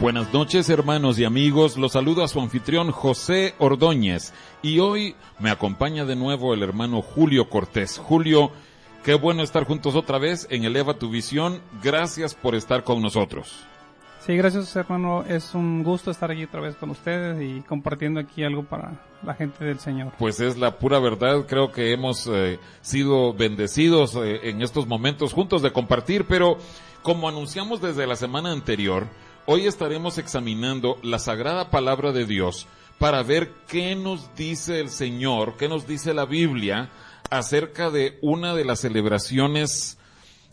Buenas noches hermanos y amigos, los saludo a su anfitrión José Ordóñez y hoy me acompaña de nuevo el hermano Julio Cortés. Julio, qué bueno estar juntos otra vez en Eleva tu Visión, gracias por estar con nosotros. Sí, gracias hermano, es un gusto estar aquí otra vez con ustedes y compartiendo aquí algo para la gente del Señor. Pues es la pura verdad, creo que hemos eh, sido bendecidos eh, en estos momentos juntos de compartir, pero como anunciamos desde la semana anterior, Hoy estaremos examinando la sagrada palabra de Dios para ver qué nos dice el Señor, qué nos dice la Biblia acerca de una de las celebraciones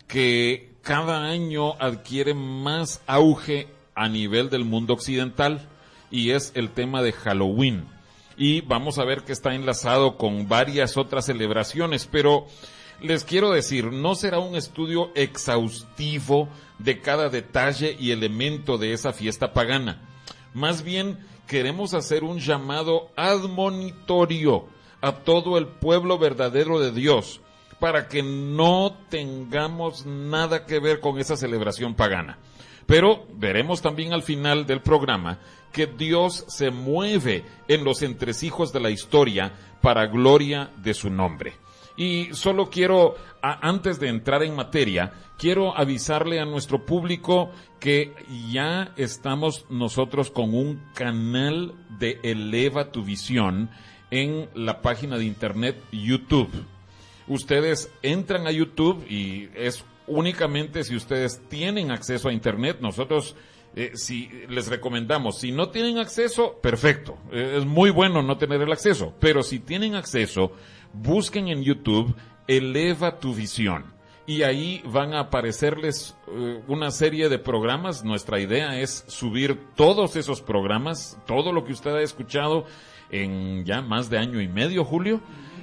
que cada año adquiere más auge a nivel del mundo occidental y es el tema de Halloween. Y vamos a ver que está enlazado con varias otras celebraciones, pero les quiero decir, no será un estudio exhaustivo de cada detalle y elemento de esa fiesta pagana. Más bien, queremos hacer un llamado admonitorio a todo el pueblo verdadero de Dios para que no tengamos nada que ver con esa celebración pagana. Pero veremos también al final del programa que Dios se mueve en los entresijos de la historia para gloria de su nombre. Y solo quiero, antes de entrar en materia, quiero avisarle a nuestro público que ya estamos nosotros con un canal de Eleva tu Visión en la página de internet YouTube. Ustedes entran a YouTube y es únicamente si ustedes tienen acceso a internet, nosotros eh, si les recomendamos, si no tienen acceso, perfecto, eh, es muy bueno no tener el acceso, pero si tienen acceso, busquen en YouTube Eleva tu visión y ahí van a aparecerles eh, una serie de programas. Nuestra idea es subir todos esos programas, todo lo que usted ha escuchado en ya más de año y medio, Julio.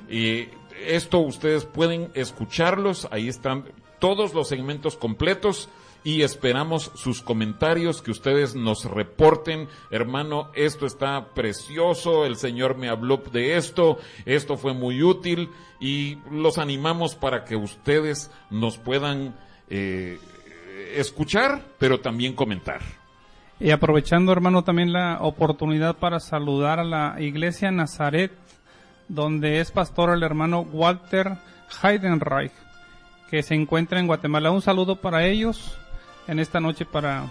Y esto ustedes pueden escucharlos, ahí están todos los segmentos completos y esperamos sus comentarios, que ustedes nos reporten, hermano, esto está precioso, el Señor me habló de esto, esto fue muy útil y los animamos para que ustedes nos puedan eh, escuchar, pero también comentar. Y aprovechando, hermano, también la oportunidad para saludar a la iglesia Nazaret, donde es pastor el hermano Walter Heidenreich, que se encuentra en Guatemala. Un saludo para ellos en esta noche para...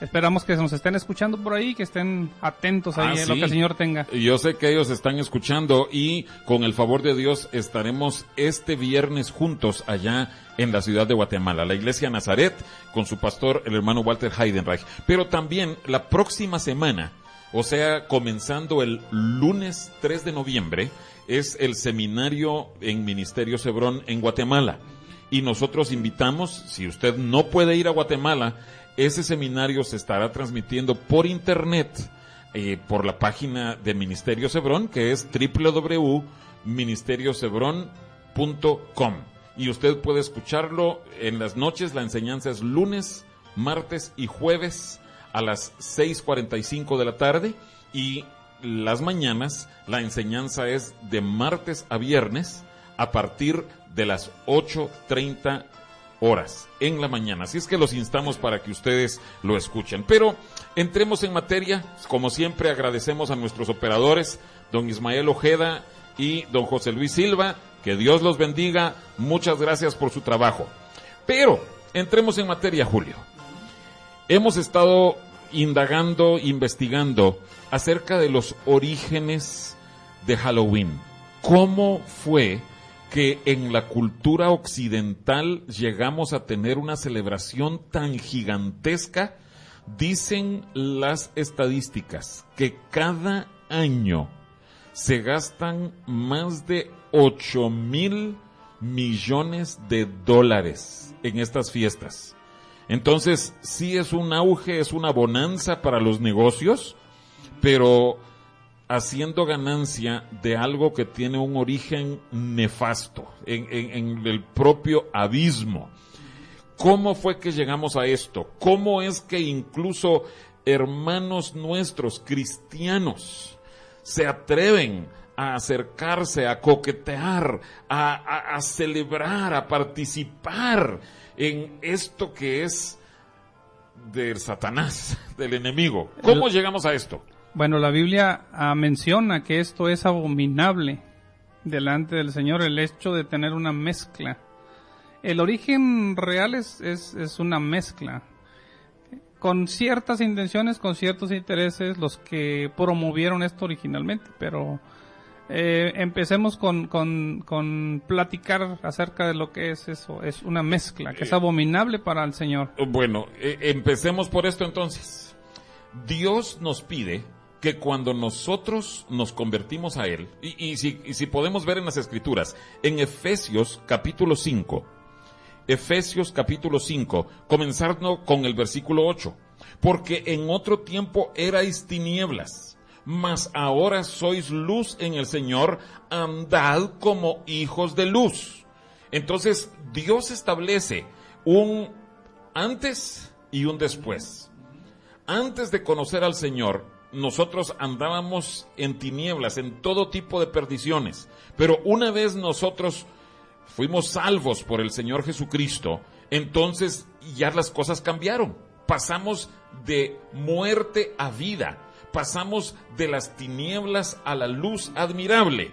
Esperamos que nos estén escuchando por ahí, que estén atentos ahí a lo que el Señor tenga. Yo sé que ellos están escuchando y con el favor de Dios estaremos este viernes juntos allá en la ciudad de Guatemala, la iglesia Nazaret, con su pastor, el hermano Walter Heidenreich. Pero también la próxima semana, o sea, comenzando el lunes 3 de noviembre, es el seminario en Ministerio Cebrón en Guatemala y nosotros invitamos, si usted no puede ir a Guatemala, ese seminario se estará transmitiendo por internet eh, por la página de Ministerio Cebrón, que es www.ministeriocebron.com. Y usted puede escucharlo en las noches, la enseñanza es lunes, martes y jueves a las 6.45 de la tarde y las mañanas la enseñanza es de martes a viernes a partir de las 8.30 horas en la mañana. Así es que los instamos para que ustedes lo escuchen. Pero entremos en materia. Como siempre agradecemos a nuestros operadores, don Ismael Ojeda y don José Luis Silva. Que Dios los bendiga. Muchas gracias por su trabajo. Pero entremos en materia, Julio. Hemos estado indagando, investigando acerca de los orígenes de Halloween. ¿Cómo fue que en la cultura occidental llegamos a tener una celebración tan gigantesca? Dicen las estadísticas que cada año se gastan más de 8 mil millones de dólares en estas fiestas. Entonces, sí es un auge, es una bonanza para los negocios, pero haciendo ganancia de algo que tiene un origen nefasto en, en, el propio abismo. ¿Cómo fue que llegamos a esto? ¿Cómo es que incluso hermanos nuestros cristianos se atreven a acercarse, a coquetear, a, a, celebrar, a participar en esto que es del Satanás, del enemigo. ¿Cómo llegamos a esto? Bueno, la Biblia ah, menciona que esto es abominable delante del Señor, el hecho de tener una mezcla. El origen real es, es, es una mezcla con ciertas intenciones, con ciertos intereses, los que promovieron esto originalmente, pero eh, empecemos con, con, platicar acerca de lo que es eso. Es una mezcla que es abominable para el Señor. Bueno, eh, empecemos por esto entonces. Dios nos pide que cuando nosotros nos convertimos a Él, y, si, podemos ver en las Escrituras, en Efesios capítulo 5, Efesios capítulo 5, comenzando con el versículo 8, porque en otro tiempo erais tinieblas mas ahora sois luz en el Señor, andad como hijos de luz. Entonces Dios establece un antes y un después. Antes de conocer al Señor, nosotros andábamos en tinieblas, en todo tipo de perdiciones. Pero una vez nosotros fuimos salvos por el Señor Jesucristo, entonces ya las cosas cambiaron. Pasamos de muerte a vida pasamos de las tinieblas a la luz admirable.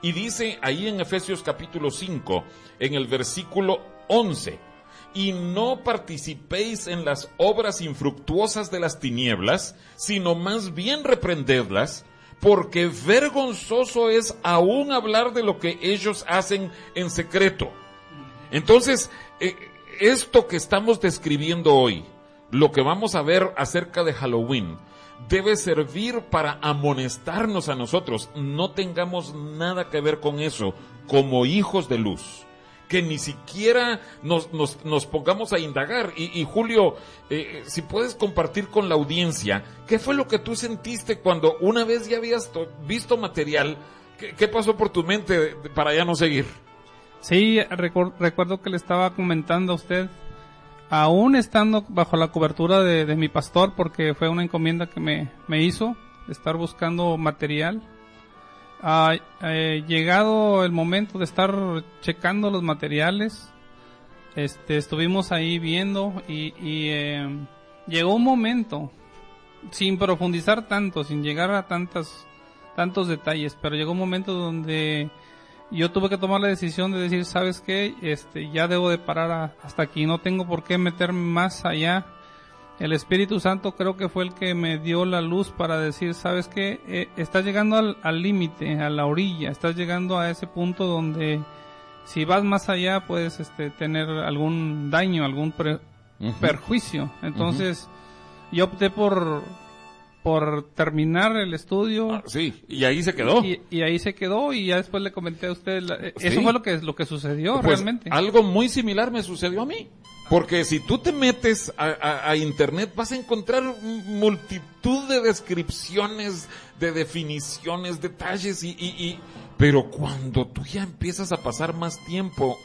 Y dice ahí en Efesios capítulo 5, en el versículo 11, y no participéis en las obras infructuosas de las tinieblas, sino más bien reprendedlas, porque vergonzoso es aún hablar de lo que ellos hacen en secreto. Entonces, eh, esto que estamos describiendo hoy, lo que vamos a ver acerca de Halloween, debe servir para amonestarnos a nosotros. No tengamos nada que ver con eso como hijos de luz. Que ni siquiera nos, nos, pongamos a indagar. Y, Julio, eh, si puedes compartir con la audiencia, ¿qué fue lo que tú sentiste cuando una vez ya habías visto material? ¿Qué, pasó por tu mente para ya no seguir? Sí, recuerdo que le estaba comentando a usted aún estando bajo la cobertura de, mi pastor, porque fue una encomienda que me, me hizo, estar buscando material. Ha eh, llegado el momento de estar checando los materiales. Este, estuvimos ahí viendo y, eh, llegó un momento, sin profundizar tanto, sin llegar a tantas, tantos detalles, pero llegó un momento donde yo tuve que tomar la decisión de decir, ¿sabes qué? Este, ya debo de parar hasta aquí, no tengo por qué meterme más allá. El Espíritu Santo creo que fue el que me dio la luz para decir, ¿sabes qué? Eh, estás llegando al límite, a la orilla, estás llegando a ese punto donde si vas más allá puedes este, tener algún daño, algún perjuicio. Entonces, yo opté por por terminar el estudio. Ah, sí, y ahí se quedó. Y, ahí se quedó y ya después le comenté a usted, eh, eso fue lo que, lo que sucedió pues, realmente. Algo muy similar me sucedió a mí. Porque si tú te metes a, internet vas a encontrar multitud de descripciones, de definiciones, detalles y, y, pero cuando tú ya empiezas a pasar más tiempo,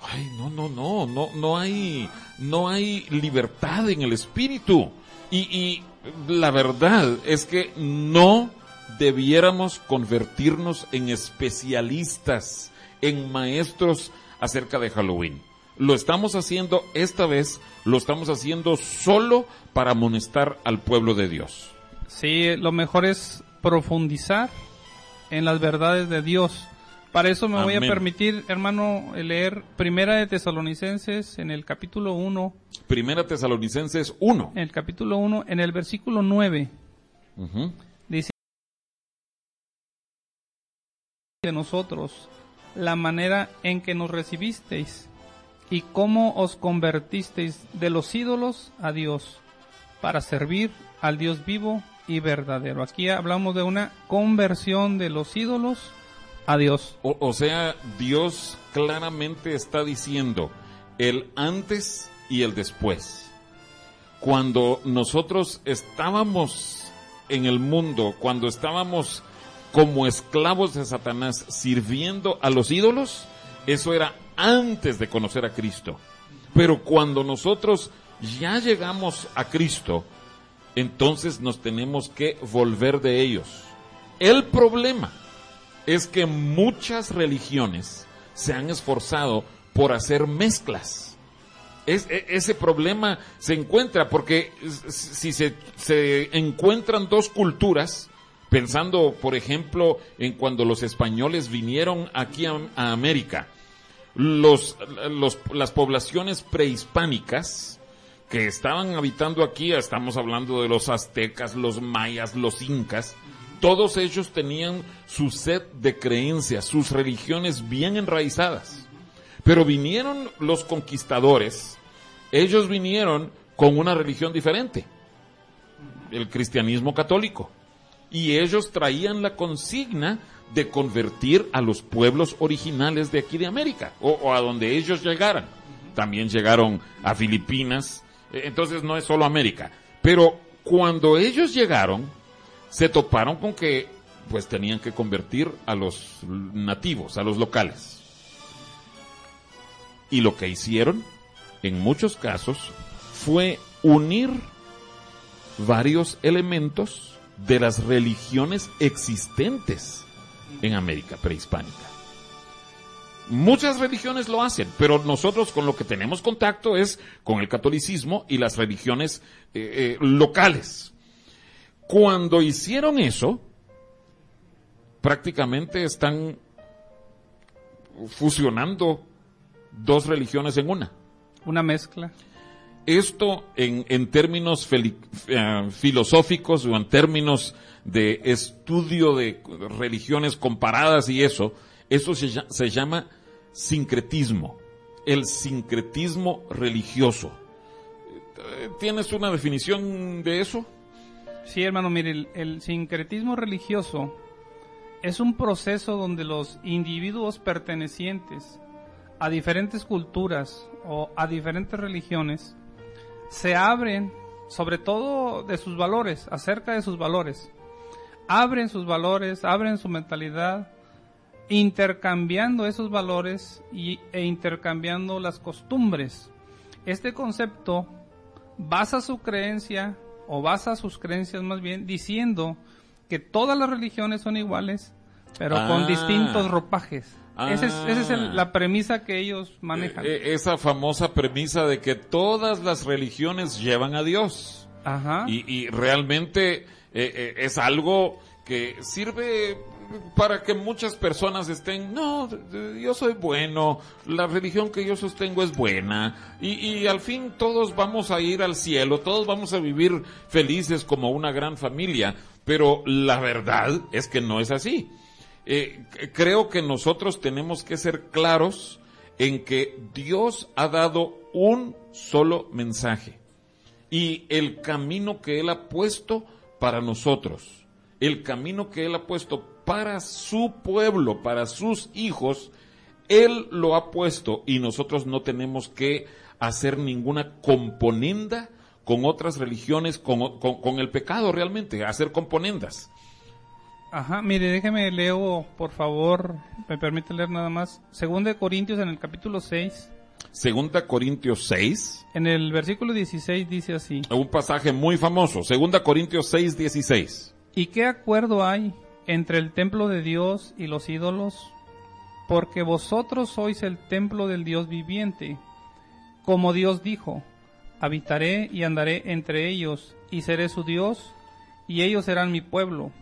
ay no no no no no hay no hay libertad en el espíritu Y, y la verdad es que no debiéramos convertirnos en especialistas, en maestros acerca de Halloween. Lo estamos haciendo esta vez, lo estamos haciendo solo para amonestar al pueblo de Dios. Sí, lo mejor es profundizar en las verdades de Dios. Para eso me voy a Amén. permitir, hermano, leer Primera de Tesalonicenses en el capítulo 1, Primera Tesalonicenses 1. en el capítulo 1, en el versículo 9. Ujú. Dice de nosotros la manera en que nos recibisteis y cómo os convertisteis de los ídolos a Dios para servir al Dios vivo y verdadero. Aquí hablamos de una conversión de los ídolos a Dios. O, o sea, Dios claramente está diciendo el antes y el después. Cuando nosotros estábamos en el mundo, cuando estábamos como esclavos de Satanás sirviendo a los ídolos, eso era antes de conocer a Cristo. Pero cuando nosotros ya llegamos a Cristo, entonces nos tenemos que volver de ellos. El problema es que muchas religiones se han esforzado por hacer mezclas. Es- e- ese problema se encuentra porque si se, se encuentran dos culturas, pensando por ejemplo en cuando los españoles vinieron aquí a, a América, los, los- las poblaciones prehispánicas que estaban habitando aquí, estamos hablando de los aztecas, los mayas, los incas, todos ellos tenían su set de creencias, sus religiones bien enraizadas. Pero vinieron los conquistadores, ellos vinieron con una religión diferente, el cristianismo católico. Y ellos traían la consigna de convertir a los pueblos originales de aquí de América, o, o a donde ellos llegaran. También llegaron a Filipinas, eh, entonces no es solo América. Pero cuando ellos llegaron, se toparon con que pues tenían que convertir a los nativos, a los locales. Y lo que hicieron, en muchos casos, fue unir varios elementos de las religiones existentes en América prehispánica. Muchas religiones lo hacen, pero nosotros con lo que tenemos contacto es con el catolicismo y las religiones eh, eh, locales. Cuando hicieron eso, prácticamente están fusionando dos religiones en una. Una mezcla. Esto en, en términos eh, filosóficos o en términos de estudio de religiones comparadas y eso, eso se, se llama sincretismo, el sincretismo religioso. Eh, ¿Tienes una definición de eso? Sí, hermano, mire, el, sincretismo religioso es un proceso donde los individuos pertenecientes a diferentes culturas o a diferentes religiones se abren, sobre todo de sus valores, acerca de sus valores. Abren sus valores, abren su mentalidad, intercambiando esos valores y, e intercambiando las costumbres. Este concepto basa su creencia, o basa sus creencias más bien, diciendo que todas las religiones son iguales, pero con Ah. distintos ropajes. Esa es, esa es el- Ah. la premisa que ellos manejan. Eh, eh, esa famosa premisa de que todas las religiones llevan a Dios. Ajá. Y, y realmente eh, eh, es algo que sirve para que muchas personas estén, no, yo soy bueno, la religión que yo sostengo es buena, y, al fin todos vamos a ir al cielo, todos vamos a vivir felices como una gran familia, pero la verdad es que no es así. Eh, creo que nosotros tenemos que ser claros en que Dios ha dado un solo mensaje y el camino que Él ha puesto para nosotros, el camino que Él ha puesto para su pueblo, para sus hijos, Él lo ha puesto y nosotros no tenemos que hacer ninguna componenda con otras religiones, con, con- con el pecado realmente, hacer componendas. Ajá, mire, déjeme leo, por favor, me permite leer nada más. Según de Corintios en el capítulo 6, Segunda Corintios 6. En el versículo 16 dice así. Un pasaje muy famoso. Segunda Corintios 6, 16. ¿Y qué acuerdo hay entre el templo de Dios y los ídolos? Porque vosotros sois el templo del Dios viviente. Como Dios dijo, habitaré y andaré entre ellos, y seré su Dios, y ellos serán mi pueblo.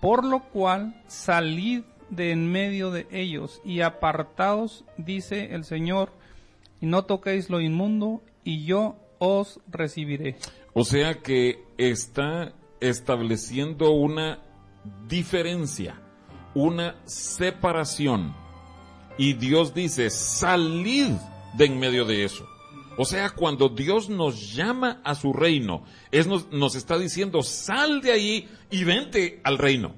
Por lo cual salid de en medio de ellos, y apartaos, dice el Señor, y no toquéis lo inmundo, y yo os recibiré. O sea que está estableciendo una diferencia, una separación. Y Dios dice, salid de en medio de eso. O sea, cuando Dios nos llama a su reino, es nos, nos, está diciendo, sal de ahí y vente al reino.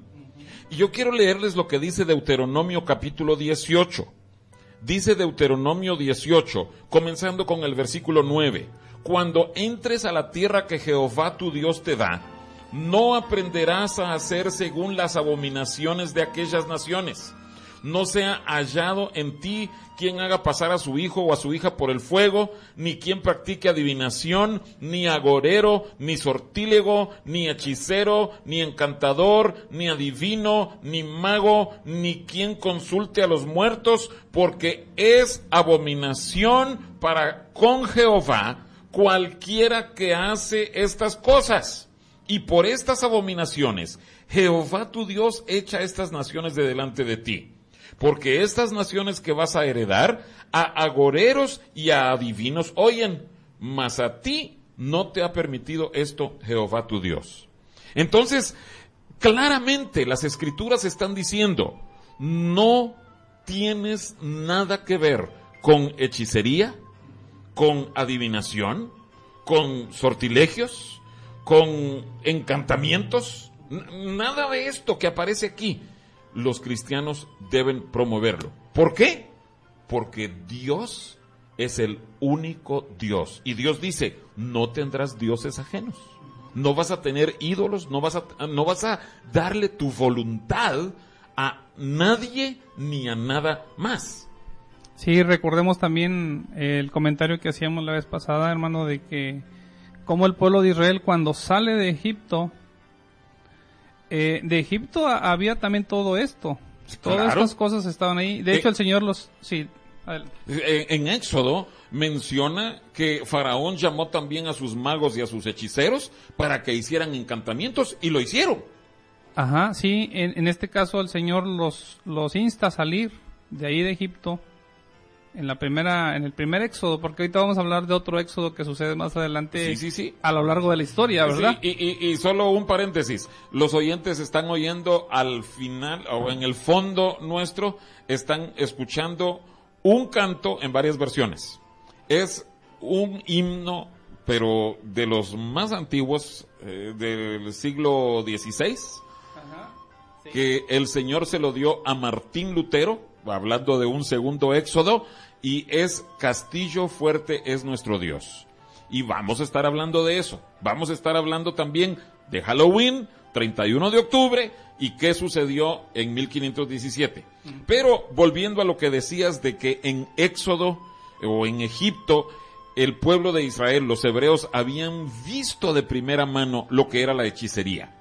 Y yo quiero leerles lo que dice Deuteronomio capítulo 18. Dice Deuteronomio 18, comenzando con el versículo 9, cuando entres a la tierra que Jehová tu Dios te da, no aprenderás a hacer según las abominaciones de aquellas naciones no sea hallado en ti quien haga pasar a su hijo o a su hija por el fuego, ni quien practique adivinación, ni agorero, ni sortílego, ni hechicero, ni encantador, ni adivino, ni mago, ni quien consulte a los muertos, porque es abominación para con Jehová cualquiera que hace estas cosas. Y por estas abominaciones, Jehová tu Dios echa estas naciones de delante de ti porque estas naciones que vas a heredar, a agoreros y a adivinos oyen, mas a ti no te ha permitido esto Jehová tu Dios. Entonces, claramente las escrituras están diciendo, no tienes nada que ver con hechicería, con adivinación, con sortilegios, con encantamientos, nada de esto que aparece aquí los cristianos deben promoverlo. ¿Por qué? Porque Dios es el único Dios. Y Dios dice, no tendrás dioses ajenos. No vas a tener ídolos, no vas a, no vas a darle tu voluntad a nadie ni a nada más. Sí, recordemos también el comentario que hacíamos la vez pasada, hermano, de que como el pueblo de Israel cuando sale de Egipto, eh, de Egipto había también todo esto. Todas estas cosas estaban ahí. De hecho, el Señor los... Sí, en, Éxodo menciona que Faraón llamó también a sus magos y a sus hechiceros para que hicieran encantamientos y lo hicieron. Ajá, sí, en, en este caso el Señor los, los insta a salir de ahí de Egipto en la primera, en el primer éxodo, porque ahorita vamos a hablar de otro éxodo que sucede más adelante a lo largo de la historia, ¿verdad? y, y, solo un paréntesis, los oyentes están oyendo al final, o en el fondo nuestro, están escuchando un canto en varias versiones. Es un himno, pero de los más antiguos, eh, del siglo XVI, que el Señor se lo dio a Martín Lutero, hablando de un segundo éxodo, y es Castillo Fuerte es nuestro Dios. Y vamos a estar hablando de eso. Vamos a estar hablando también de Halloween, 31 de octubre, y qué sucedió en 1517. Pero volviendo a lo que decías de que en Éxodo o en Egipto, el pueblo de Israel, los hebreos, habían visto de primera mano lo que era la hechicería.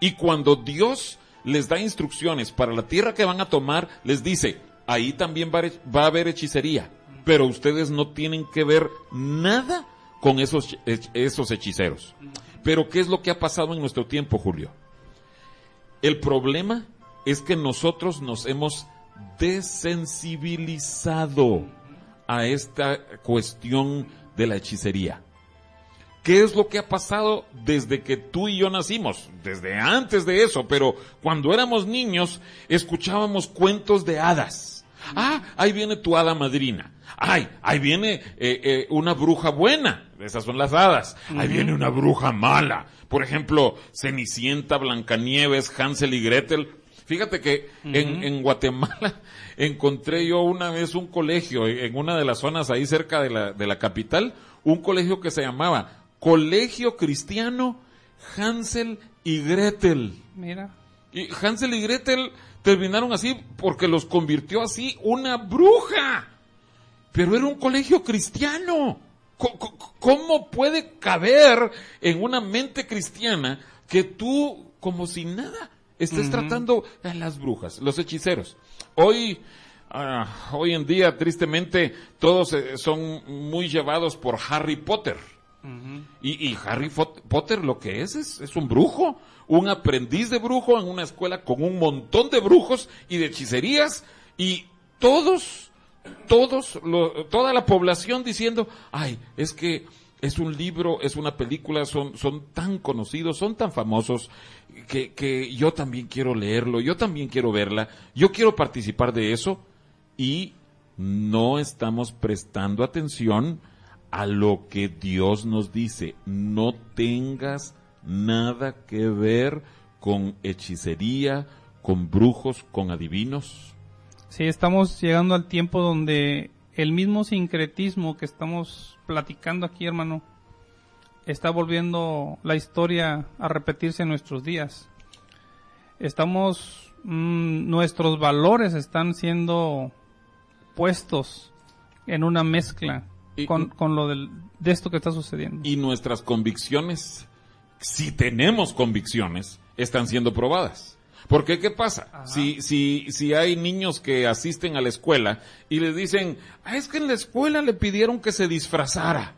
Y cuando Dios les da instrucciones para la tierra que van a tomar, les dice, ahí también va, a haber hechicería, pero ustedes no tienen que ver nada con esos, esos hechiceros. Pero ¿qué es lo que ha pasado en nuestro tiempo, Julio? El problema es que nosotros nos hemos desensibilizado a esta cuestión de la hechicería. ¿Qué es lo que ha pasado desde que tú y yo nacimos? Desde antes de eso, pero cuando éramos niños escuchábamos cuentos de hadas Ah, ahí viene tu hada madrina. Ay, ahí viene eh, eh, una bruja buena. Esas son las hadas. Ahí viene una bruja mala. Por ejemplo, Cenicienta, Blancanieves, Hansel y Gretel. Fíjate que en, en, Guatemala encontré yo una vez un colegio en una de las zonas ahí cerca de la, de la capital, un colegio que se llamaba Colegio Cristiano Hansel y Gretel. Mira. Y Hansel y Gretel terminaron así porque los convirtió así una bruja. pero era un colegio cristiano. ¿Cómo puede caber en una mente cristiana que tú, como si nada, estés tratando a las brujas, los hechiceros? Hoy, ah, hoy en día, tristemente, todos eh, son muy llevados por Harry Potter. Y, Harry Potter lo que es, es, es un brujo, un aprendiz de brujo en una escuela con un montón de brujos y de hechicerías y todos todos, toda la población diciendo, ay, es que es un libro, es una película, son, son tan conocidos, son tan famosos, que, que yo también quiero leerlo, yo también quiero verla, yo quiero participar de eso, y no estamos prestando atención a lo que Dios nos dice. No tengas nada que ver con hechicería, con brujos, con adivinos. Sí, estamos llegando al tiempo donde el mismo sincretismo que estamos platicando aquí, hermano, está volviendo la historia a repetirse en nuestros días. Estamos, mm, nuestros valores están siendo puestos en una mezcla con, con, lo del, de esto que está sucediendo. Y nuestras convicciones, si tenemos convicciones, están siendo probadas. Porque, ¿qué pasa? Si, si, si hay niños que asisten a la escuela y les dicen, ah, es que en la escuela le pidieron que se disfrazara.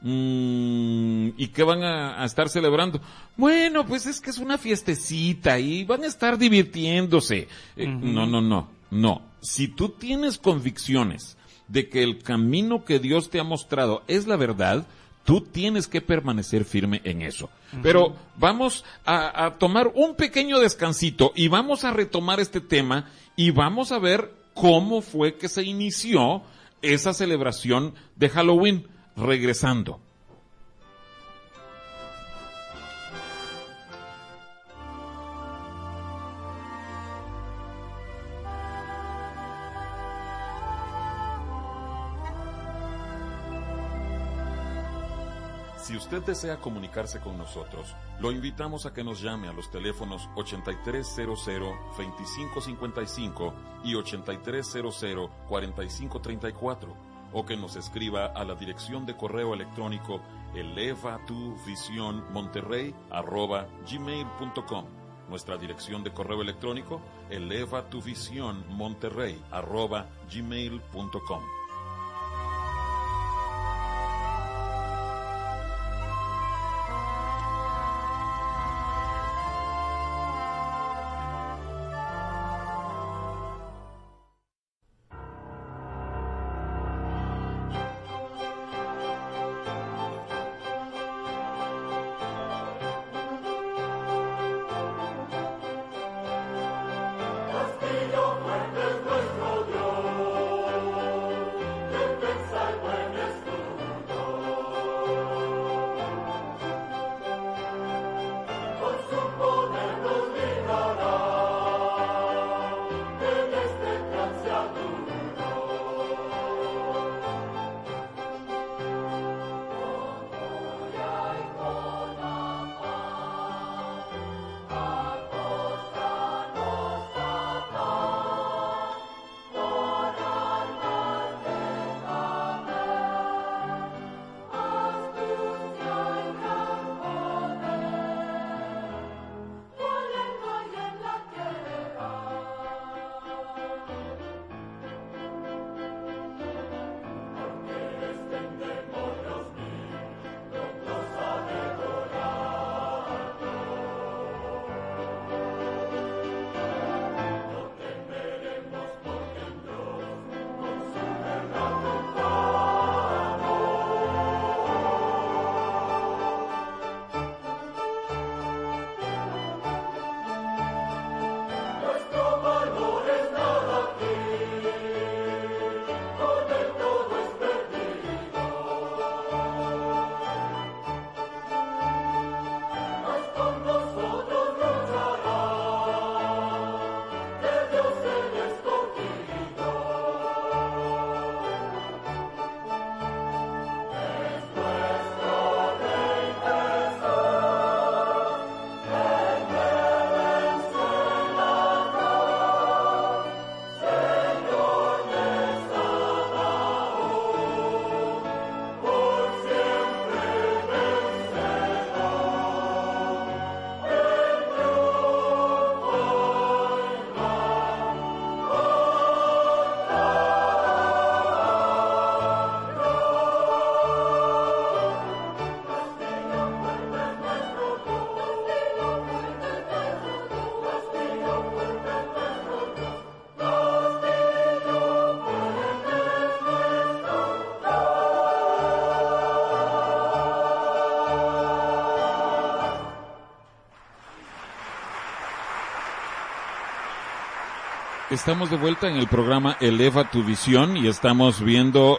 Mm, ¿Y qué van a, estar celebrando? Bueno, pues es que es una fiestecita y van a estar divirtiéndose. Eh, no, no, no, no. Si tú tienes convicciones de que el camino que Dios te ha mostrado es la verdad, Tú tienes que permanecer firme en eso. Pero vamos a, tomar un pequeño descansito y vamos a retomar este tema y vamos a ver cómo fue que se inició esa celebración de Halloween regresando. Si usted desea comunicarse con nosotros, lo invitamos a que nos llame a los teléfonos 8300-2555 y 8300-4534 o que nos escriba a la dirección de correo electrónico elevatuvisionmonterrey.gmail.com Nuestra dirección de correo electrónico elevatuvisionmonterrey.gmail.com Estamos de vuelta en el programa Eleva tu visión y estamos viendo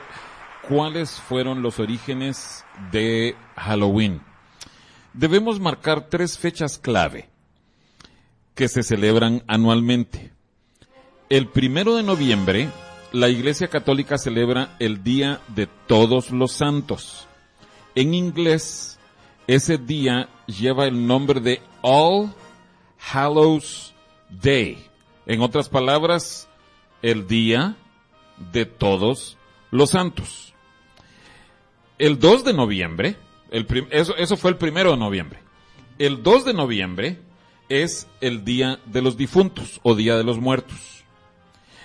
cuáles fueron los orígenes de Halloween. Debemos marcar tres fechas clave que se celebran anualmente. El primero de noviembre, la Iglesia Católica celebra el Día de Todos los Santos. En inglés, ese día lleva el nombre de All Hallows Day. En otras palabras, el Día de Todos los Santos. El 2 de noviembre, el eso, eso fue el primero de noviembre. El 2 de noviembre es el Día de los Difuntos o Día de los Muertos.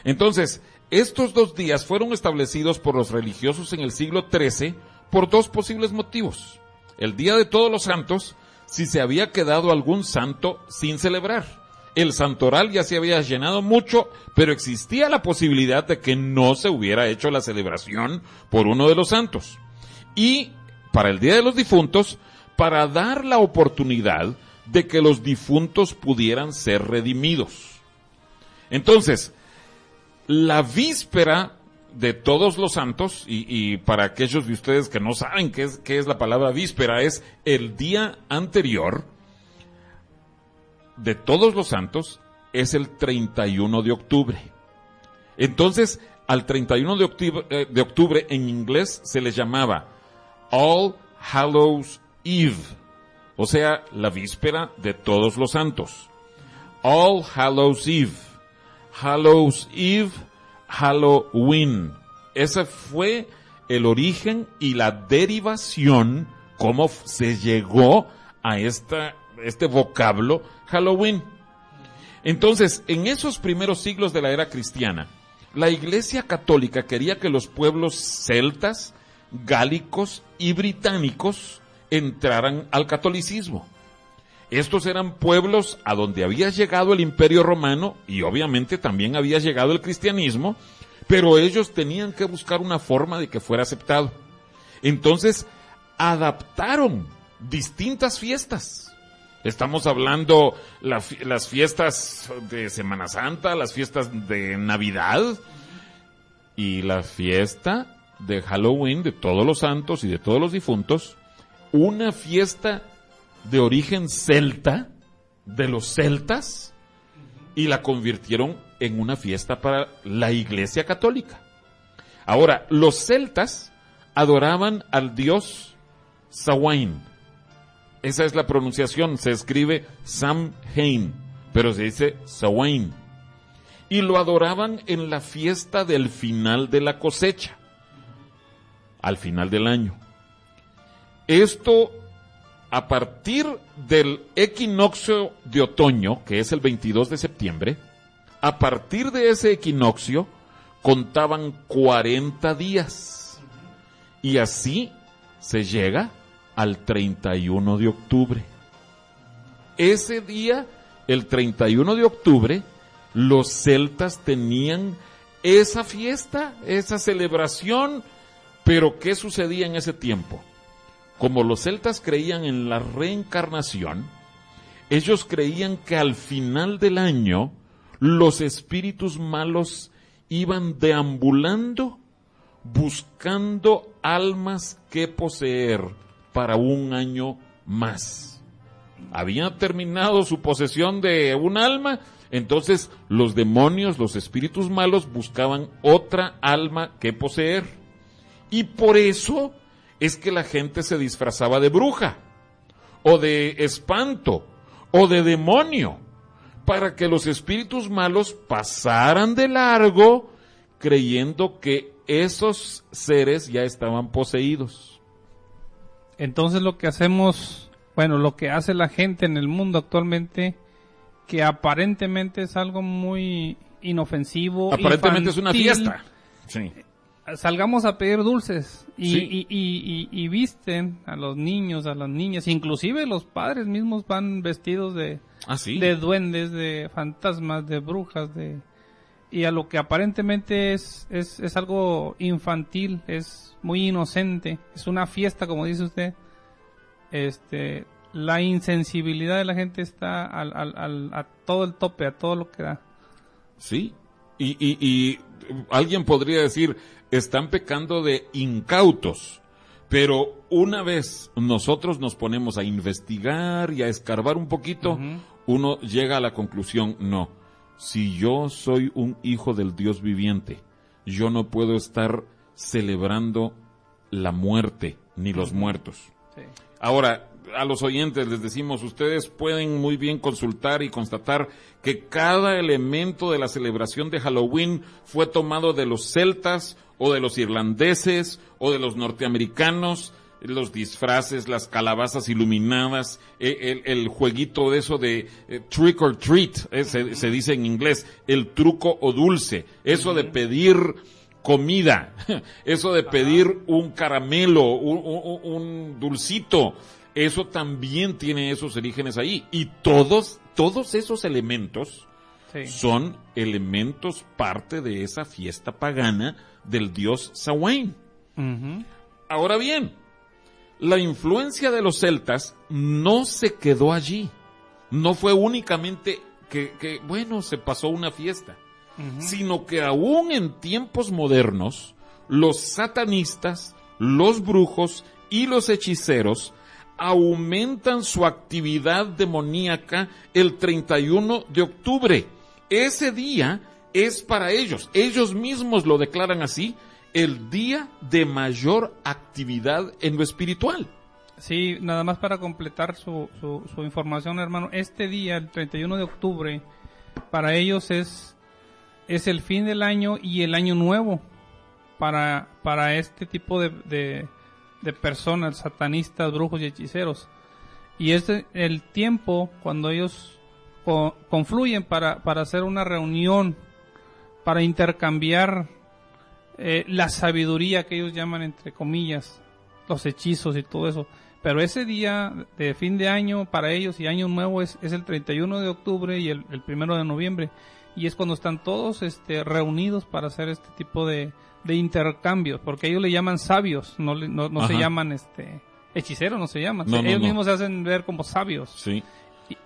Entonces, estos dos días fueron establecidos por los religiosos en el siglo XIII por dos posibles motivos. El Día de Todos los Santos, si se había quedado algún santo sin celebrar. El santoral ya se había llenado mucho, pero existía la posibilidad de que no se hubiera hecho la celebración por uno de los santos. Y para el Día de los Difuntos, para dar la oportunidad de que los difuntos pudieran ser redimidos. Entonces, la víspera de todos los santos, y, para aquellos de ustedes que no saben qué es, qué es la palabra víspera, es el día anterior de todos los santos, es el 31 de octubre. Entonces, al 31 de octubre, eh, de octubre en inglés se le llamaba All Hallows Eve, o sea, la víspera de todos los santos. All Hallows Eve. Hallows Eve Halloween. Ese fue el origen y la derivación, cómo se llegó a esta, este vocablo Halloween. Entonces, en esos primeros siglos de la era cristiana, la Iglesia Católica quería que los pueblos celtas, gálicos y británicos entraran al catolicismo. Estos eran pueblos a donde había llegado el imperio romano y obviamente también había llegado el cristianismo, pero ellos tenían que buscar una forma de que fuera aceptado. Entonces, adaptaron distintas fiestas. Estamos hablando las fiestas de Semana Santa, las fiestas de Navidad y la fiesta de Halloween de todos los santos y de todos los difuntos, una fiesta de origen celta, de los celtas, y la convirtieron en una fiesta para la Iglesia Católica. Ahora, los celtas adoraban al dios Sawain. Esa es la pronunciación, se escribe Samhain, pero se dice Sawain. Y lo adoraban en la fiesta del final de la cosecha, al final del año. Esto a partir del equinoccio de otoño, que es el 22 de septiembre, a partir de ese equinoccio contaban 40 días. Y así se llega al 31 de octubre. Ese día, el 31 de octubre, los celtas tenían esa fiesta, esa celebración, pero ¿qué sucedía en ese tiempo? como los celtas creían en la reencarnación, ellos creían que al final del año los espíritus malos iban deambulando buscando almas que poseer para un año más. Habían terminado su posesión de un alma, entonces los demonios, los espíritus malos buscaban otra alma que poseer. Y por eso es que la gente se disfrazaba de bruja, o de espanto, o de demonio, para que los espíritus malos pasaran de largo creyendo que esos seres ya estaban poseídos. Entonces lo que hacemos, bueno, lo que hace la gente en el mundo actualmente, que aparentemente es algo muy inofensivo. Aparentemente es una fiesta. Sí salgamos a pedir dulces y, y, visten a los niños, a las niñas, inclusive los padres mismos van vestidos de, ah, de duendes, de fantasmas, de brujas, de y a lo que aparentemente es, es, es algo infantil, es muy inocente, es una fiesta como dice usted, este, la insensibilidad de la gente está al, al, al, a todo el tope, a todo lo que da. Sí, Y, y, y alguien podría decir, están pecando de incautos. Pero una vez nosotros nos ponemos a investigar y a escarbar un poquito, uno llega a la conclusión, no, si yo soy un hijo del Dios viviente, yo no puedo estar celebrando la muerte ni los muertos. Ahora, a los oyentes les decimos, ustedes pueden muy bien consultar y constatar que cada elemento de la celebración de Halloween fue tomado de los celtas o de los irlandeses o de los norteamericanos, los disfraces, las calabazas iluminadas, e, el, jueguito de eso de eh, trick or treat, eh, se, dice en inglés, el truco o dulce, eso de pedir comida, eso de pedir un caramelo, un, dulcito, eso también tiene esos orígenes ahí. Y todos, todos esos elementos son elementos parte de esa fiesta pagana del dios Samhain. Ahora bien, la influencia de los celtas no se quedó allí. No fue únicamente que, bueno, se pasó una fiesta, sino que aún en tiempos modernos, los satanistas, los brujos y los hechiceros aumentan su actividad demoníaca el 31 de octubre. Ese día es para ellos, ellos mismos lo declaran así, el día de mayor actividad en lo espiritual. Sí, nada más para completar su, su, información, hermano. Este día, el 31 de octubre, para ellos es, es el fin del año y el año nuevo para, para este tipo de, de, personas, satanistas, brujos y hechiceros. Y es el tiempo cuando ellos confluyen para, para hacer una reunión para intercambiar eh, la sabiduría que ellos llaman entre comillas, los hechizos y todo eso. Pero ese día de fin de año para ellos y año nuevo es, es el 31 de octubre y el, el primero de noviembre. Y es cuando están todos este, reunidos para hacer este tipo de, de intercambios, porque ellos le llaman sabios, no, no, no se llaman este, hechiceros, no se llaman. ellos mismos se hacen ver como sabios. Sí.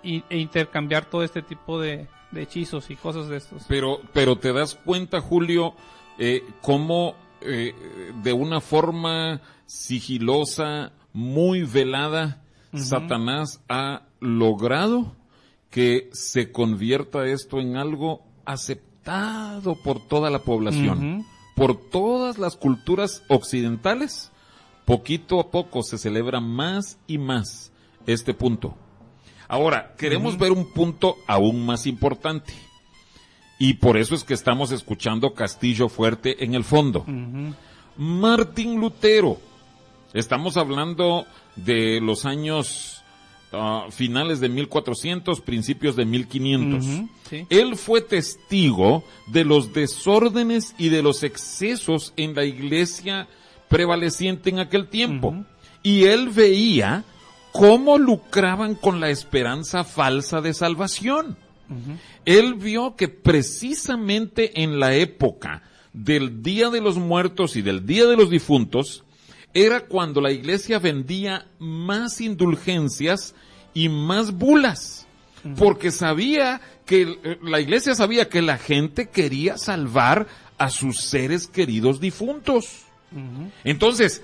Y, e intercambiar todo este tipo de, de hechizos y cosas de estos. Pero, pero te das cuenta, Julio, eh, cómo eh, de una forma sigilosa, muy velada, Satanás ha logrado que se convierta esto en algo aceptado por toda la población, por todas las culturas occidentales. Poquito a poco se celebra más y más este punto. Ahora, queremos ver un punto aún más importante. Y por eso es que estamos escuchando Castillo Fuerte en el fondo. Martín Lutero. Estamos hablando de los años ah, finales de 1400, principios de 1500. Él fue testigo de los desórdenes y de los excesos en la iglesia prevaleciente en aquel tiempo. Y él veía cómo lucraban con la esperanza falsa de salvación. Él vio que precisamente en la época del Día de los Muertos y del Día de los Difuntos, era cuando la iglesia vendía más indulgencias y más bulas, porque sabía que eh, la iglesia sabía que la gente quería salvar a sus seres queridos difuntos. Entonces,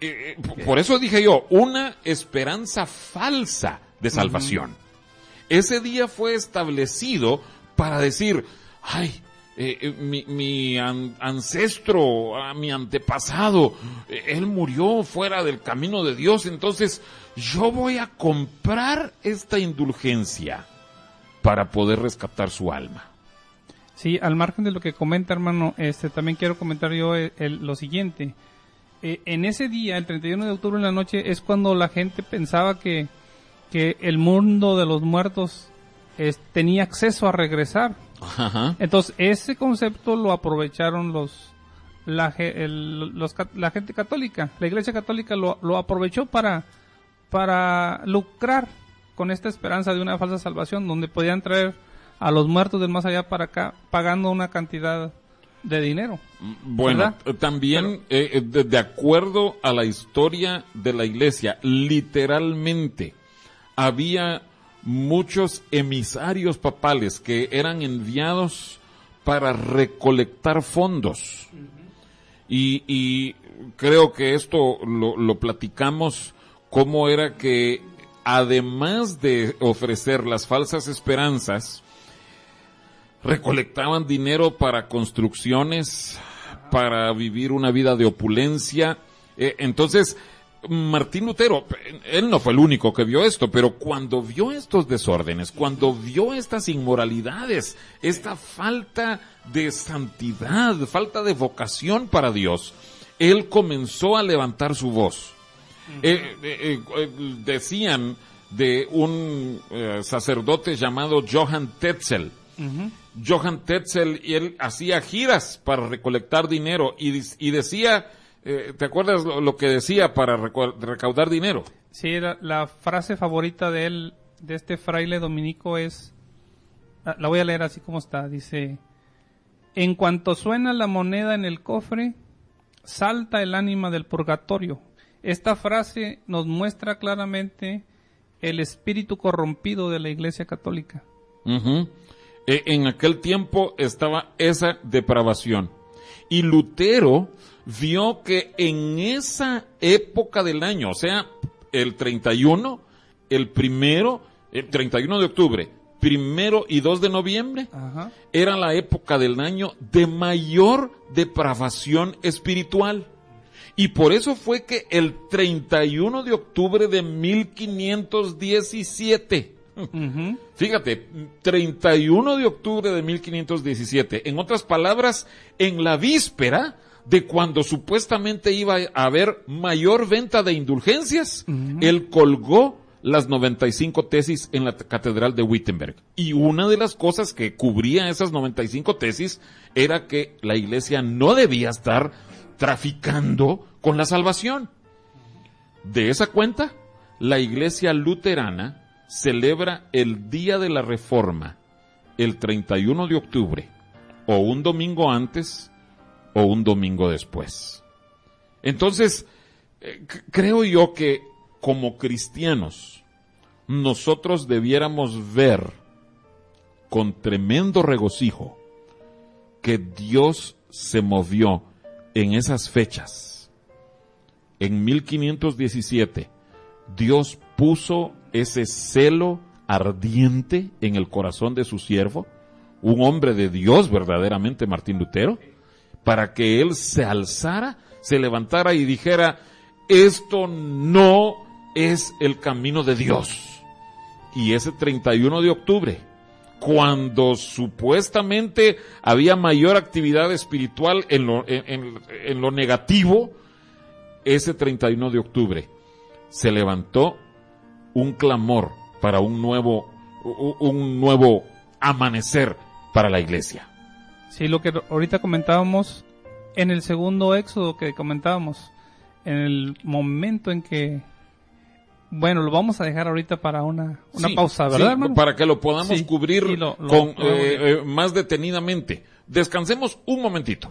eh, eh, por eso dije yo, una esperanza falsa de salvación. Ese día fue establecido para decir, ay, eh, mi, ancestro, mi antepasado, él murió fuera del camino de Dios, entonces yo voy a comprar esta indulgencia para poder rescatar su alma. Sí, al margen de lo que comenta hermano, este también quiero comentar yo lo siguiente. Eh, en ese día, el 31 de octubre en la noche, es cuando la gente pensaba que, que el mundo de los muertos tenía acceso a regresar. Entonces, ese concepto lo aprovecharon los la, la gente católica. La iglesia católica lo, lo aprovechó para, para lucrar con esta esperanza de una falsa salvación, donde podían traer a los muertos del más allá para acá, pagando una cantidad de dinero. Bueno, también eh, eh, de, acuerdo a la historia de la iglesia, literalmente había muchos emisarios papales que eran enviados para recolectar fondos. y, y, creo que esto lo, lo platicamos, cómo era que además de ofrecer las falsas esperanzas, recolectaban dinero para construcciones, para vivir una vida de opulencia. Eh, entonces, Martín Lutero, él no fue el único que vio esto, pero cuando vio estos desórdenes, cuando vio estas inmoralidades, esta falta de santidad, falta de vocación para Dios, él comenzó a levantar su voz. Eh, eh, eh, decían de un sacerdote llamado Johann Tetzel. Johann Tetzel, y él hacía giras para recolectar dinero y, y decía, ¿te acuerdas lo, que decía para recaudar dinero? Sí, la, la, frase favorita de él, de este fraile dominico es, la voy a leer así como está, dice, en cuanto suena la moneda en el cofre, salta el ánima del purgatorio. Esta frase nos muestra claramente el espíritu corrompido de la Iglesia Católica. E, en aquel tiempo estaba esa depravación. Y Lutero vio que en esa época del año, o sea, el 31, el primero, el 31 de octubre, primero y 2 de noviembre, era la época del año de mayor depravación espiritual. Y por eso fue que el 31 de octubre de 1517, fíjate, 31 de octubre de 1517, en otras palabras, en la víspera de cuando supuestamente iba a haber mayor venta de indulgencias, él colgó las 95 tesis en la Catedral de Wittenberg. Y una de las cosas que cubría esas 95 tesis era que la iglesia no debía estar traficando con la salvación. De esa cuenta, la iglesia luterana celebra el Día de la Reforma el 31 de octubre, o un domingo antes, o un domingo después. Entonces, eh, creo yo que como cristianos, nosotros debiéramos ver con tremendo regocijo que Dios se movió en esas fechas. En 1517, Dios puso ese celo ardiente en el corazón de su siervo, un hombre de Dios verdaderamente, Martín Lutero, para que él se alzara, se levantara y dijera, esto no es el camino de Dios y ese 31 de octubre, cuando supuestamente había mayor actividad espiritual en lo, negativo, ese 31 de octubre se levantó un clamor para un nuevo, un nuevo amanecer para la iglesia. Sí, lo que ahorita comentábamos en el segundo éxodo que comentábamos, en el momento en que bueno, lo vamos a dejar ahorita para una, una pausa, ¿verdad, Para que lo podamos cubrir con, eh, eh, más detenidamente. Descansemos un momentito.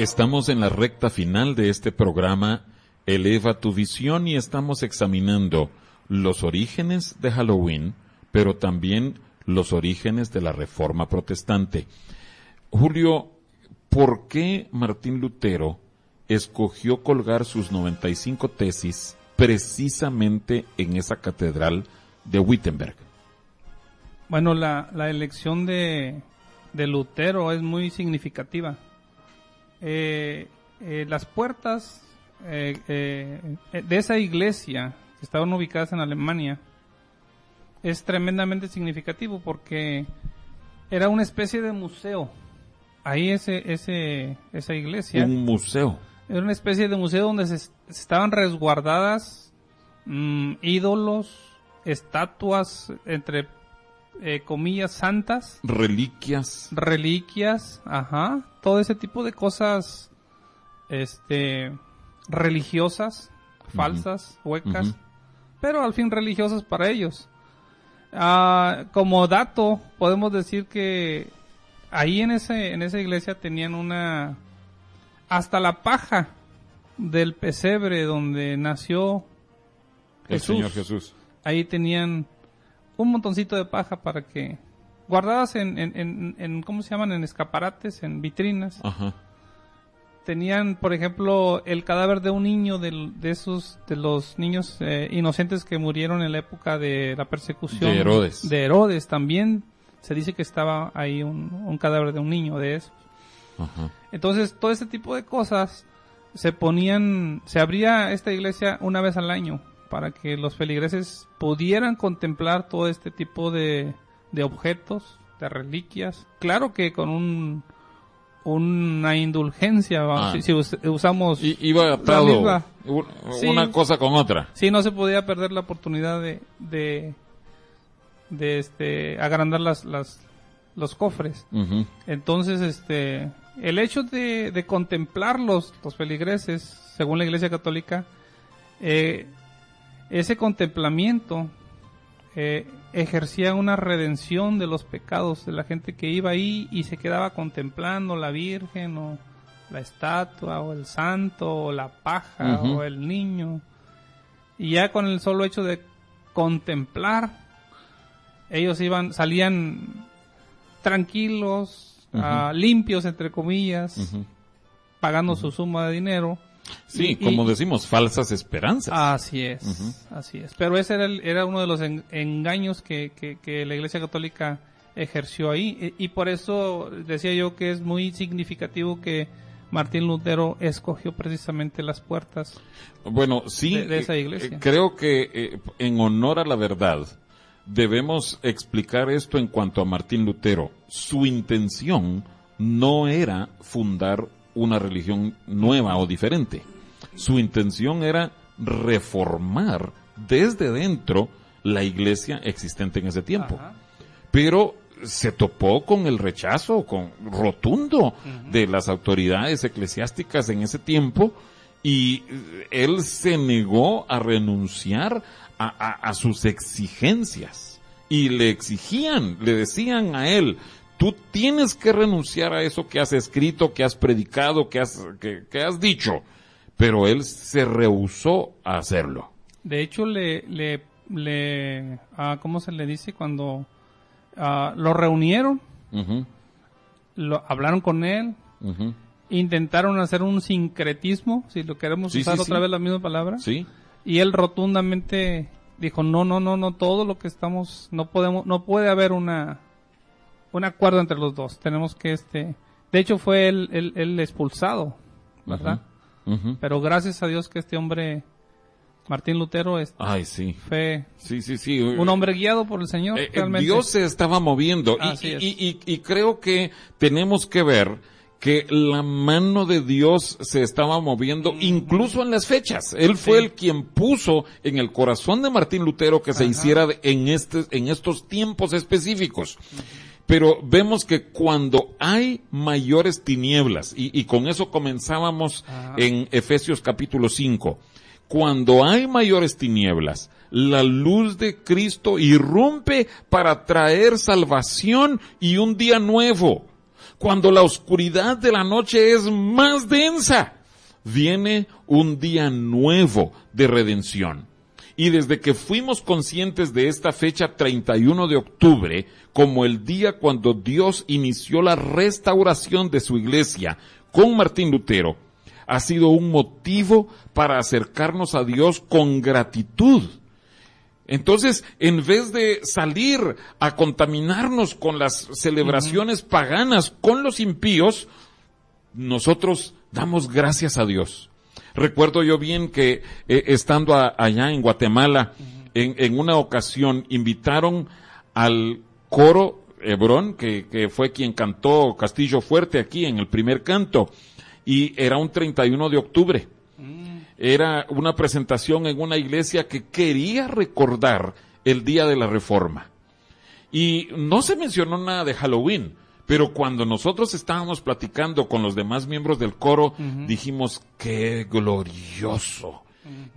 Estamos en la recta final de este programa Eleva tu visión y estamos examinando los orígenes de Halloween, pero también los orígenes de la Reforma Protestante. Julio, ¿por qué Martín Lutero escogió colgar sus 95 tesis precisamente en esa catedral de Wittenberg? Bueno, la, elección de, de Lutero es muy significativa eh, eh, las puertas eh, de esa iglesia que estaban ubicadas en Alemania es tremendamente significativo porque era una especie de museo. Ahí ese, ese, esa iglesia. Un museo. Era una especie de museo donde se, estaban resguardadas mm, ídolos, estatuas, entre eh, comillas, santas. Reliquias. Reliquias, ajá. Todo ese tipo de cosas, este, religiosas, falsas, huecas, pero al fin religiosas para ellos. Ah, como dato, podemos decir que ahí en ese, en esa iglesia tenían una, hasta la paja del pesebre donde nació el Señor Jesús. Ahí tenían un montoncito de paja para que guardadas en, en, en, ¿cómo se llaman? En escaparates, en vitrinas. Tenían, por ejemplo, el cadáver de un niño de, de esos, de los niños eh, inocentes que murieron en la época de la persecución. De Herodes. De Herodes también. Se dice que estaba ahí un, un cadáver de un niño de esos. Entonces, todo ese tipo de cosas se ponían, se abría esta iglesia una vez al año para que los feligreses pudieran contemplar todo este tipo de, de objetos, de reliquias. Claro que con un una indulgencia, ah. si, usamos y, iba adaptado una cosa con otra. Sí, no se podía perder la oportunidad de de, de este agrandar las, las los cofres. Entonces, este el hecho de, de contemplar los, los feligreses, según la Iglesia Católica, eh, ese contemplamiento eh, ejercía una redención de los pecados de la gente que iba ahí y se quedaba contemplando la Virgen o la estatua o el santo o la paja o el niño. Y ya con el solo hecho de contemplar, ellos iban, salían tranquilos, ah, limpios entre comillas, pagando su suma de dinero Sí, como decimos, falsas esperanzas. Así es, así es. Pero ese era, era uno de los engaños que, que, la Iglesia Católica ejerció ahí. Y, por eso decía yo que es muy significativo que Martín Lutero escogió precisamente las puertas bueno, sí, de, esa eh, iglesia. creo que eh, en honor a la verdad debemos explicar esto en cuanto a Martín Lutero. Su intención no era fundar una religión nueva o diferente. Su intención era reformar desde dentro la iglesia existente en ese tiempo. Pero se topó con el rechazo con rotundo de las autoridades eclesiásticas en ese tiempo y él se negó a renunciar a sus exigencias y le exigían, le decían a él, tú tienes que renunciar a eso que has escrito, que has predicado, que has, que, has dicho. Pero él se rehusó a hacerlo. De hecho, le, le, le ah, ¿cómo se le dice? Cuando ah, lo reunieron, lo, hablaron con él, intentaron hacer un sincretismo, si lo queremos usar otra vez la misma palabra. Sí. Y él rotundamente dijo, no, no, no, no, todo lo que estamos, no podemos, no puede haber una, un acuerdo entre los dos. Tenemos que, este, de hecho fue el, el, expulsado, ¿verdad? Pero gracias a Dios que este hombre, Martín Lutero, este, Ay, sí. fue sí, sí, sí. un hombre guiado por el Señor. Eh, eh, Dios se estaba moviendo y, y, y, creo que tenemos que ver que la mano de Dios se estaba moviendo incluso en las fechas. Él fue el quien puso en el corazón de Martín Lutero que se hiciera en, este, en estos tiempos específicos. Pero vemos que cuando hay mayores tinieblas, y, con eso comenzábamos en Efesios capítulo 5, cuando hay mayores tinieblas, la luz de Cristo irrumpe para traer salvación y un día nuevo. cuando la oscuridad de la noche es más densa, viene un día nuevo de redención. Y desde que fuimos conscientes de esta fecha 31 de octubre como el día cuando Dios inició la restauración de su iglesia con Martín Lutero, ha sido un motivo para acercarnos a Dios con gratitud. Entonces, en vez de salir a contaminarnos con las celebraciones paganas con los impíos, nosotros damos gracias a Dios. Recuerdo yo bien que eh, estando allá en Guatemala, en, en, una ocasión invitaron al coro Hebrón, que, que, fue quien cantó Castillo Fuerte aquí en el primer canto, y era un 31 de octubre. Era una presentación en una iglesia que quería recordar el día de la reforma. Y no se mencionó nada de Halloween, pero cuando nosotros estábamos platicando con los demás miembros del coro, dijimos, qué glorioso,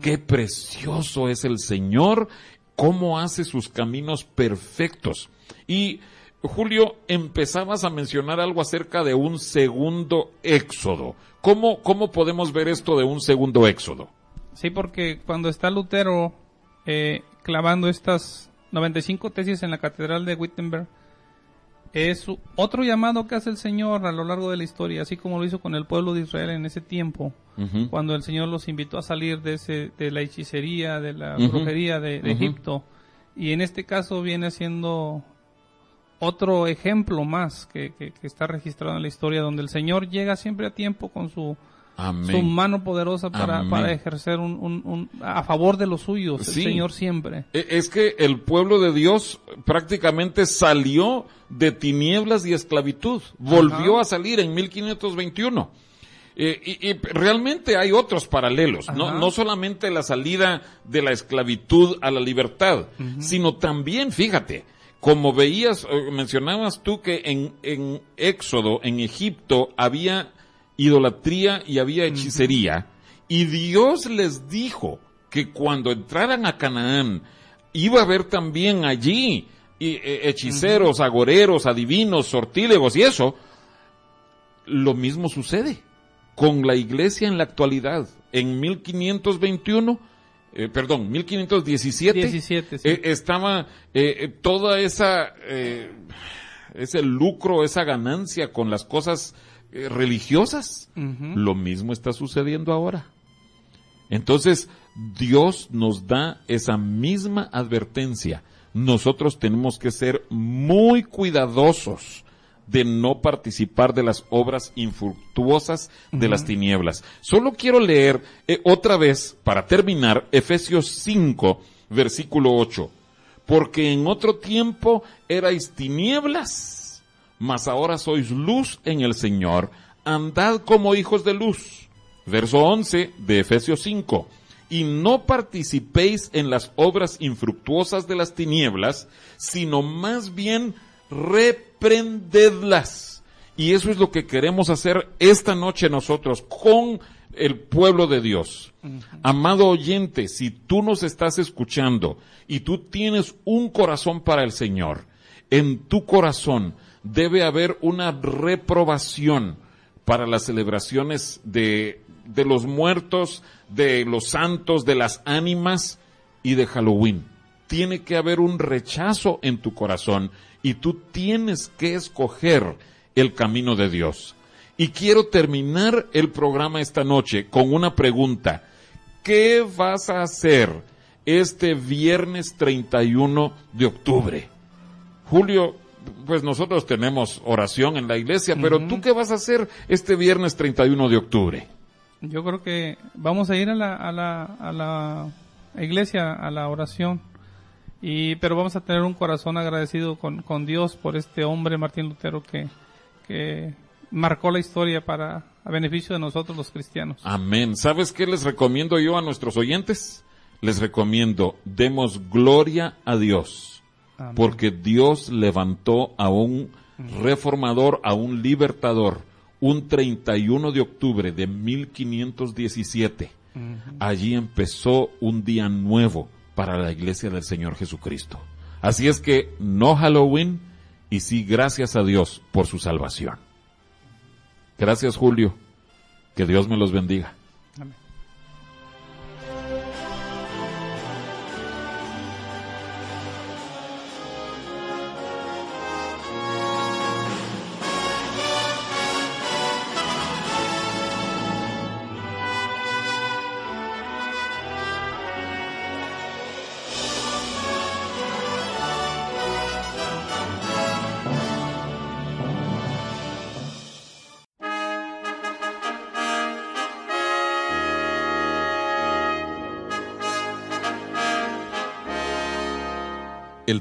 qué precioso es el Señor, cómo hace sus caminos perfectos. Y Julio, empezabas a mencionar algo acerca de un segundo éxodo. ¿Cómo, cómo podemos ver esto de un segundo éxodo? Sí, porque cuando está Lutero eh, clavando estas 95 tesis en la Catedral de Wittenberg, es otro llamado que hace el Señor a lo largo de la historia, así como lo hizo con el pueblo de Israel en ese tiempo, cuando el Señor los invitó a salir de, ese, de la hechicería, de la brujería de, Egipto. Y en este caso viene siendo otro ejemplo más que, está registrado en la historia, donde el Señor llega siempre a tiempo con su, su mano poderosa para, para ejercer un, a favor de los suyos, el Señor siempre. E, es que el pueblo de Dios prácticamente salió de tinieblas y esclavitud, volvió a salir en 1521. Eh, y, realmente hay otros paralelos, no, no, solamente la salida de la esclavitud a la libertad, sino también, fíjate, como veías, eh, mencionabas tú que en, en Éxodo, en Egipto, había idolatría y había hechicería, y Dios les dijo que cuando entraran a Canaán, iba a haber también allí eh, hechiceros, agoreros, adivinos, sortílegos y eso, lo mismo sucede con la iglesia en la actualidad. En 1521 eh, perdón, 1517, 17, eh, estaba eh, toda esa, ese lucro, esa ganancia con las cosas religiosas. Lo mismo está sucediendo ahora. Entonces, Dios nos da esa misma advertencia. Nosotros tenemos que ser muy cuidadosos de no participar de las obras infructuosas de las tinieblas. Solo quiero leer eh, otra vez, para terminar, Efesios 5, versículo 8. Porque en otro tiempo erais tinieblas, mas ahora sois luz en el Señor. Andad como hijos de luz. Verso 11 de Efesios 5 y no participéis en las obras infructuosas de las tinieblas, sino más bien reprendedlas. Y eso es lo que queremos hacer esta noche nosotros con el pueblo de Dios. Amado oyente, si tú nos estás escuchando y tú tienes un corazón para el Señor, en tu corazón debe haber una reprobación para las celebraciones de, de los muertos, de los santos, de las ánimas y de Halloween. Tiene que haber un rechazo en tu corazón y tú tienes que escoger el camino de Dios. Y quiero terminar el programa esta noche con una pregunta. ¿Qué vas a hacer este viernes 31 de octubre? Julio, pues nosotros tenemos oración en la iglesia, pero ¿tú qué vas a hacer este viernes 31 de octubre? Yo creo que vamos a ir a la, a la, a la iglesia, a la oración y, pero vamos a tener un corazón agradecido con, con Dios por este hombre, Martín Lutero, que, que marcó la historia para a beneficio de nosotros los cristianos. Amén. ¿Sabes qué les recomiendo yo a nuestros oyentes? Les recomiendo, demos gloria a Dios, porque Dios levantó a un reformador, a un libertador, un 31 de octubre de 1517. Allí empezó un día nuevo para la iglesia del Señor Jesucristo. Así es que no Halloween y sí gracias a Dios por su salvación. Gracias, Julio. Que Dios me los bendiga.